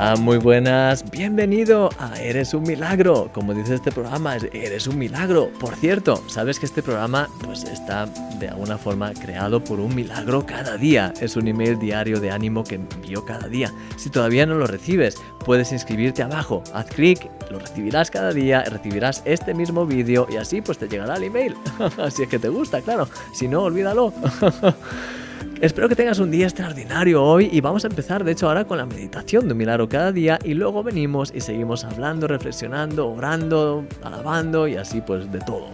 Hola, muy buenas. Bienvenido a Eres un milagro. Como dice este programa, eres un milagro. Por cierto, sabes que este programa pues está de alguna forma creado por un milagro cada día. Es un email diario de ánimo que envío cada día. Si todavía no lo recibes, puedes inscribirte abajo. Haz clic, lo recibirás cada día, recibirás este mismo vídeo y así pues te llegará el email. si es que te gusta, claro. Si no, olvídalo. Espero que tengas un día extraordinario hoy y vamos a empezar de hecho ahora con la meditación de un milagro cada día y luego venimos y seguimos hablando, reflexionando, orando, alabando y así pues de todo.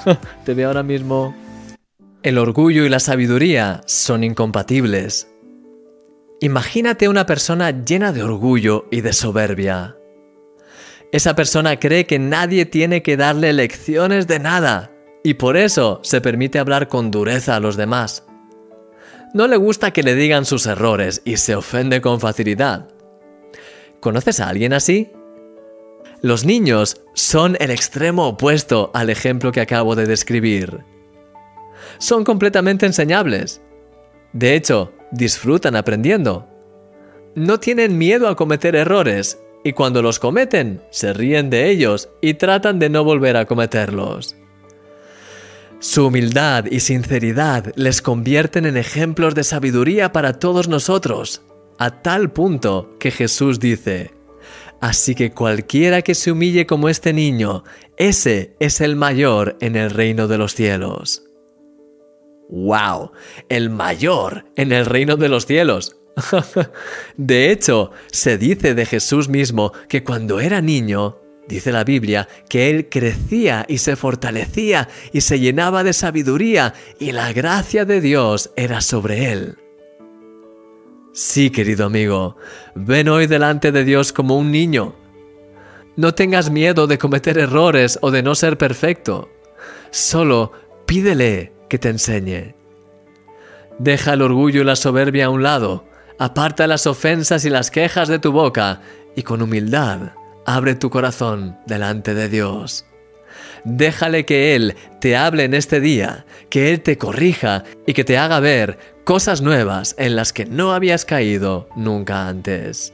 Te veo ahora mismo. El orgullo y la sabiduría son incompatibles. Imagínate una persona llena de orgullo y de soberbia. Esa persona cree que nadie tiene que darle lecciones de nada y por eso se permite hablar con dureza a los demás no le gusta que le digan sus errores y se ofende con facilidad. ¿Conoces a alguien así? Los niños son el extremo opuesto al ejemplo que acabo de describir. Son completamente enseñables. De hecho, disfrutan aprendiendo. No tienen miedo a cometer errores y cuando los cometen, se ríen de ellos y tratan de no volver a cometerlos. Su humildad y sinceridad les convierten en ejemplos de sabiduría para todos nosotros, a tal punto que Jesús dice, Así que cualquiera que se humille como este niño, ese es el mayor en el reino de los cielos. ¡Wow! El mayor en el reino de los cielos. de hecho, se dice de Jesús mismo que cuando era niño Dice la Biblia que él crecía y se fortalecía y se llenaba de sabiduría y la gracia de Dios era sobre él. Sí, querido amigo, ven hoy delante de Dios como un niño. No tengas miedo de cometer errores o de no ser perfecto. Solo pídele que te enseñe. Deja el orgullo y la soberbia a un lado, aparta las ofensas y las quejas de tu boca y con humildad Abre tu corazón delante de Dios. Déjale que Él te hable en este día, que Él te corrija y que te haga ver cosas nuevas en las que no habías caído nunca antes.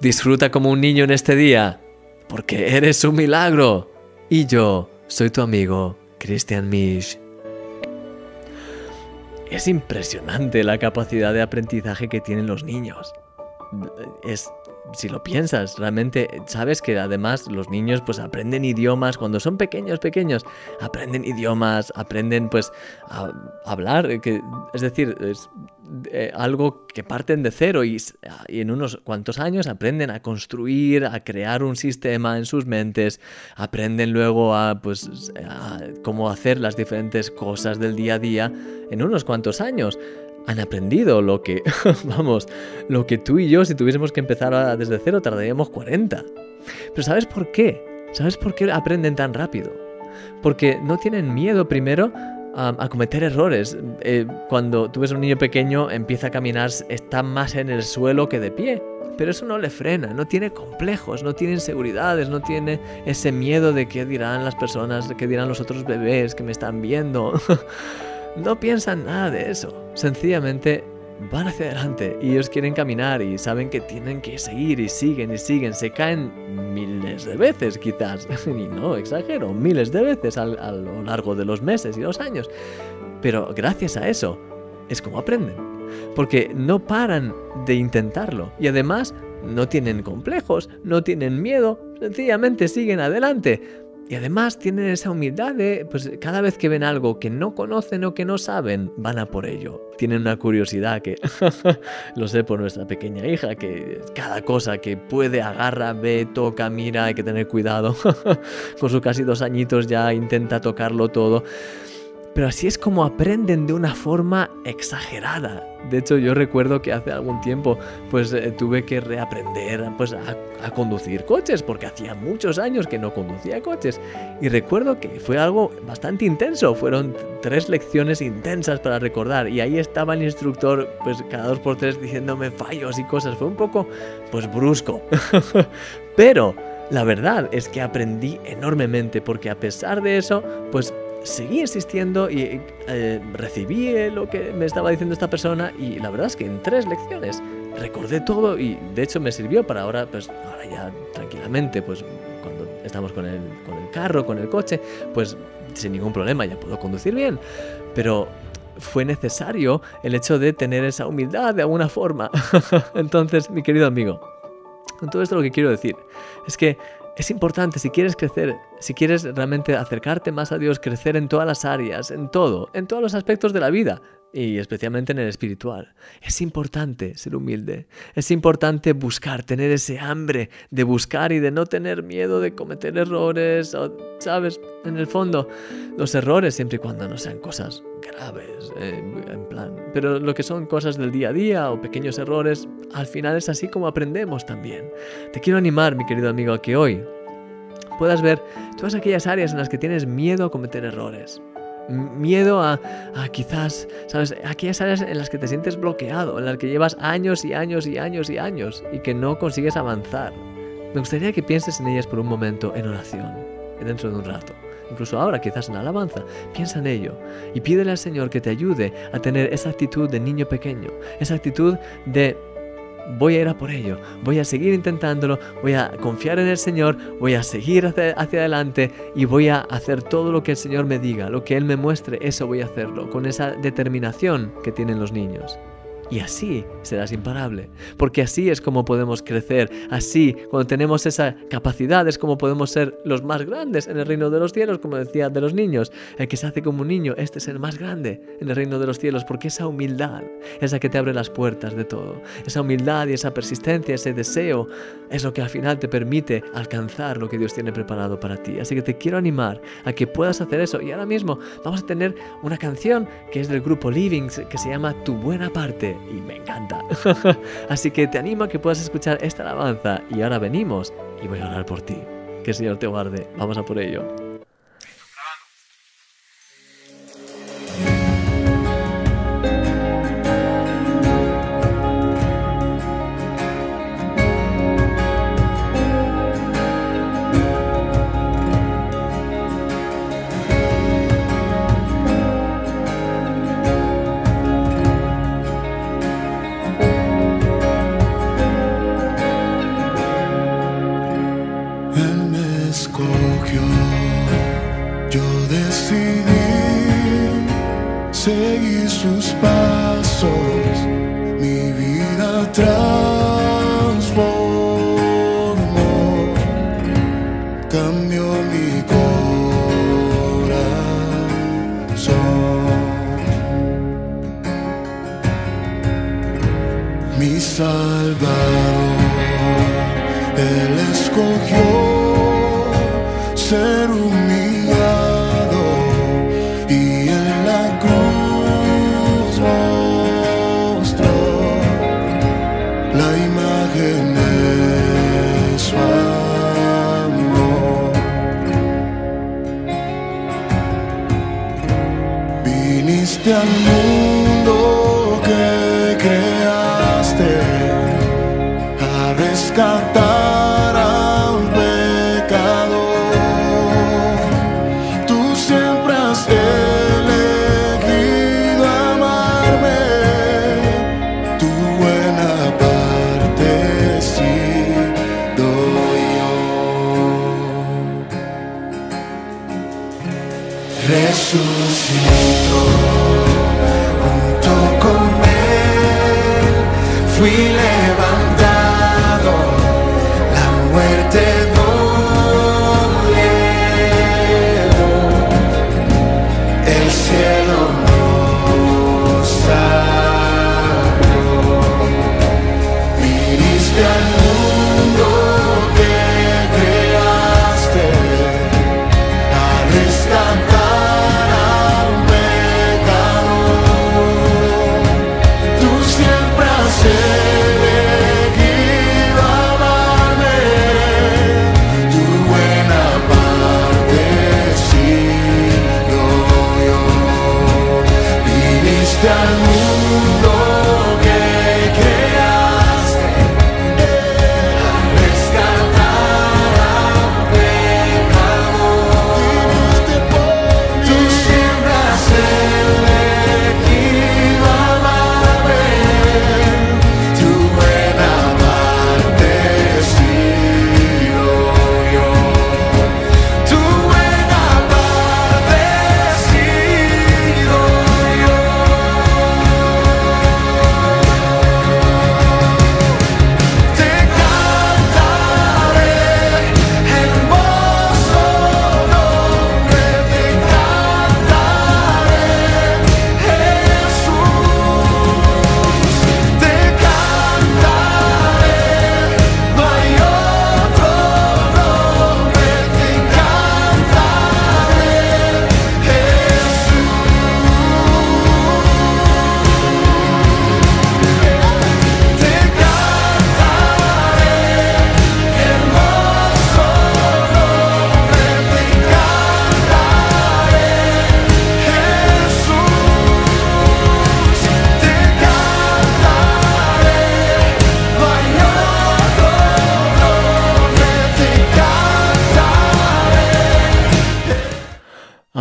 Disfruta como un niño en este día, porque eres un milagro. Y yo soy tu amigo, Christian Misch. Es impresionante la capacidad de aprendizaje que tienen los niños. Es si lo piensas, realmente sabes que además los niños pues aprenden idiomas cuando son pequeños, pequeños, aprenden idiomas, aprenden pues a hablar, que, es decir, es eh, algo que parten de cero y, y, en unos cuantos años aprenden a construir, a crear un sistema en sus mentes, aprenden luego a pues a cómo hacer las diferentes cosas del día a día en unos cuantos años han aprendido lo que, vamos, lo que tú y yo, si tuviésemos que empezar desde cero, tardaríamos 40. Pero ¿sabes por qué? ¿Sabes por qué aprenden tan rápido? Porque no tienen miedo primero a, cometer errores. Eh, cuando tú ves un niño pequeño, empieza a caminar, está más en el suelo que de pie. Pero eso no le frena, no tiene complejos, no tiene inseguridades, no tiene ese miedo de qué dirán las personas, de qué dirán los otros bebés que me están viendo. no piensan nada de eso. Sencillamente van hacia adelante y ellos quieren caminar y saben que tienen que seguir y siguen y siguen. Se caen miles de veces quizás. y no, exagero, miles de veces a lo largo de los meses y los años. Pero gracias a eso es como aprenden. Porque no paran de intentarlo. Y además no tienen complejos, no tienen miedo, sencillamente siguen adelante. Y además tienen esa humildad de, pues cada vez que ven algo que no conocen o que no saben, van a por ello. Tienen una curiosidad que, lo sé por nuestra pequeña hija, que cada cosa que puede agarra, ve, toca, mira, hay que tener cuidado. Con sus casi dos añitos ya intenta tocarlo todo. Pero así es como aprenden de una forma exagerada. De hecho, yo recuerdo que hace algún tiempo pues eh, tuve que reaprender pues, a, conducir coches, porque hacía muchos años que no conducía coches. Y recuerdo que fue algo bastante intenso, fueron tres lecciones intensas para recordar. Y ahí estaba el instructor pues cada dos por tres diciéndome fallos y cosas. Fue un poco pues brusco. Pero la verdad es que aprendí enormemente, porque a pesar de eso, pues seguí insistiendo y eh, recibí lo que me estaba diciendo esta persona y la verdad es que en tres lecciones recordé todo y de hecho me sirvió para ahora, pues ahora ya tranquilamente, pues cuando estamos con el, con el carro, con el coche, pues sin ningún problema ya puedo conducir bien. Pero fue necesario el hecho de tener esa humildad de alguna forma. Entonces, mi querido amigo, con todo esto lo que quiero decir es que es importante si quieres crecer, si quieres realmente acercarte más a Dios, crecer en todas las áreas, en todo, en todos los aspectos de la vida y especialmente en el espiritual. Es importante ser humilde, es importante buscar, tener ese hambre de buscar y de no tener miedo de cometer errores, sabes, en el fondo, los errores siempre y cuando no sean cosas graves, eh, en plan, pero lo que son cosas del día a día o pequeños errores, al final es así como aprendemos también. Te quiero animar, mi querido amigo, a que hoy puedas ver todas aquellas áreas en las que tienes miedo a cometer errores miedo a, quizás, ¿sabes? Aquellas áreas en las que te sientes bloqueado, en las que llevas años y años y años y años y que no consigues avanzar. Me gustaría que pienses en ellas por un momento en oración, dentro de un rato. Incluso ahora, quizás en alabanza, piensa en ello y pídele al Señor que te ayude a tener esa actitud de niño pequeño, esa actitud de voy a ir a por ello, voy a seguir intentándolo, voy a confiar en el Señor, voy a seguir hacia, adelante y voy a hacer todo lo que el Señor me diga, lo que Él me muestre, eso voy a hacerlo, con esa determinación que tienen los niños. Y así serás imparable, porque así es como podemos crecer, así cuando tenemos esa capacidad es como podemos ser los más grandes en el reino de los cielos, como decía de los niños, el que se hace como un niño, este es el más grande en el reino de los cielos, porque esa humildad es la que te abre las puertas de todo, esa humildad y esa persistencia, ese deseo, es lo que al final te permite alcanzar lo que Dios tiene preparado para ti. Así que te quiero animar a que puedas hacer eso. Y ahora mismo vamos a tener una canción que es del grupo Livings, que se llama Tu Buena Parte y me encanta. Así que te animo a que puedas escuchar esta alabanza y ahora venimos y voy a orar por ti. Que el Señor te guarde. Vamos a por ello.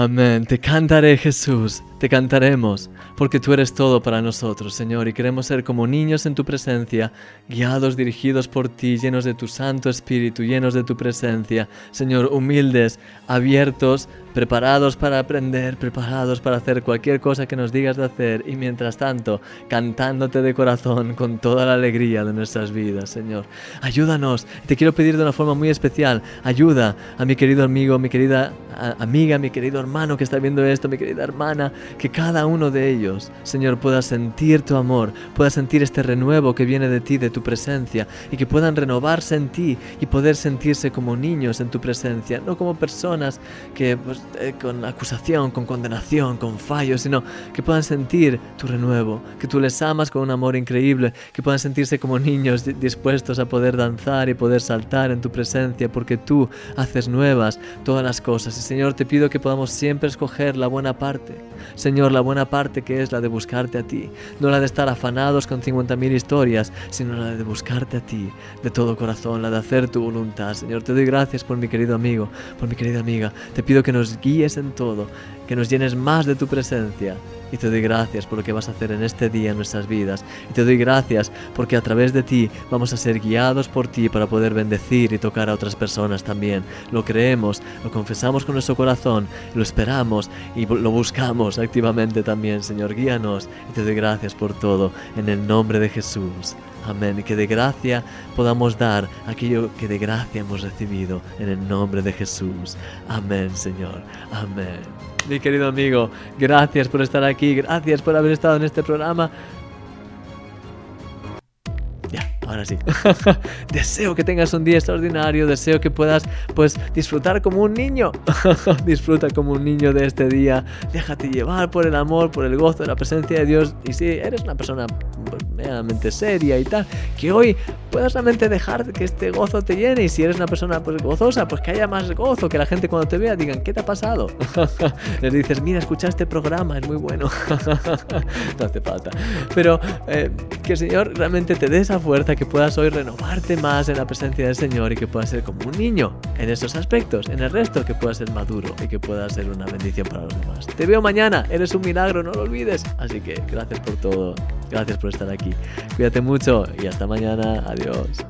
Amén. Te cantaré, Jesús. Te cantaremos, porque tú eres todo para nosotros, Señor, y queremos ser como niños en tu presencia, guiados, dirigidos por ti, llenos de tu Santo Espíritu, llenos de tu presencia, Señor, humildes, abiertos, preparados para aprender, preparados para hacer cualquier cosa que nos digas de hacer, y mientras tanto, cantándote de corazón con toda la alegría de nuestras vidas, Señor. Ayúdanos, te quiero pedir de una forma muy especial, ayuda a mi querido amigo, mi querida amiga, mi querido hermano que está viendo esto, mi querida hermana, que cada uno de ellos, Señor, pueda sentir tu amor, pueda sentir este renuevo que viene de ti, de tu presencia, y que puedan renovarse en ti y poder sentirse como niños en tu presencia, no como personas que pues, eh, con acusación, con condenación, con fallos, sino que puedan sentir tu renuevo, que tú les amas con un amor increíble, que puedan sentirse como niños dispuestos a poder danzar y poder saltar en tu presencia, porque tú haces nuevas todas las cosas. Y Señor, te pido que podamos siempre escoger la buena parte. Señor, la buena parte que es la de buscarte a ti, no la de estar afanados con 50.000 historias, sino la de buscarte a ti de todo corazón, la de hacer tu voluntad. Señor, te doy gracias por mi querido amigo, por mi querida amiga. Te pido que nos guíes en todo, que nos llenes más de tu presencia y te doy gracias por lo que vas a hacer en este día en nuestras vidas. Y te doy gracias porque a través de ti vamos a ser guiados por ti para poder bendecir y tocar a otras personas también. Lo creemos, lo confesamos con nuestro corazón, lo esperamos y lo buscamos activamente también, Señor. Guíanos y te doy gracias por todo en el nombre de Jesús. Amén. Y que de gracia podamos dar aquello que de gracia hemos recibido en el nombre de Jesús. Amén, Señor. Amén. Mi querido amigo, gracias por estar aquí, gracias por haber estado en este programa. Ahora sí. deseo que tengas un día extraordinario, deseo que puedas pues disfrutar como un niño. Disfruta como un niño de este día. Déjate llevar por el amor, por el gozo la presencia de Dios. Y si eres una persona pues, medianamente seria y tal, que hoy puedas realmente dejar que este gozo te llene y si eres una persona pues gozosa, pues que haya más gozo, que la gente cuando te vea digan, ¿qué te ha pasado? Les dices, mira, escucha este programa, es muy bueno. no hace falta. Pero eh, que el Señor realmente te dé esa fuerza, que puedas hoy renovarte más en la presencia del Señor y que puedas ser como un niño en esos aspectos, en el resto que puedas ser maduro y que puedas ser una bendición para los demás. Te veo mañana, eres un milagro, no lo olvides. Así que gracias por todo, gracias por estar aquí. Cuídate mucho y hasta mañana. Adiós.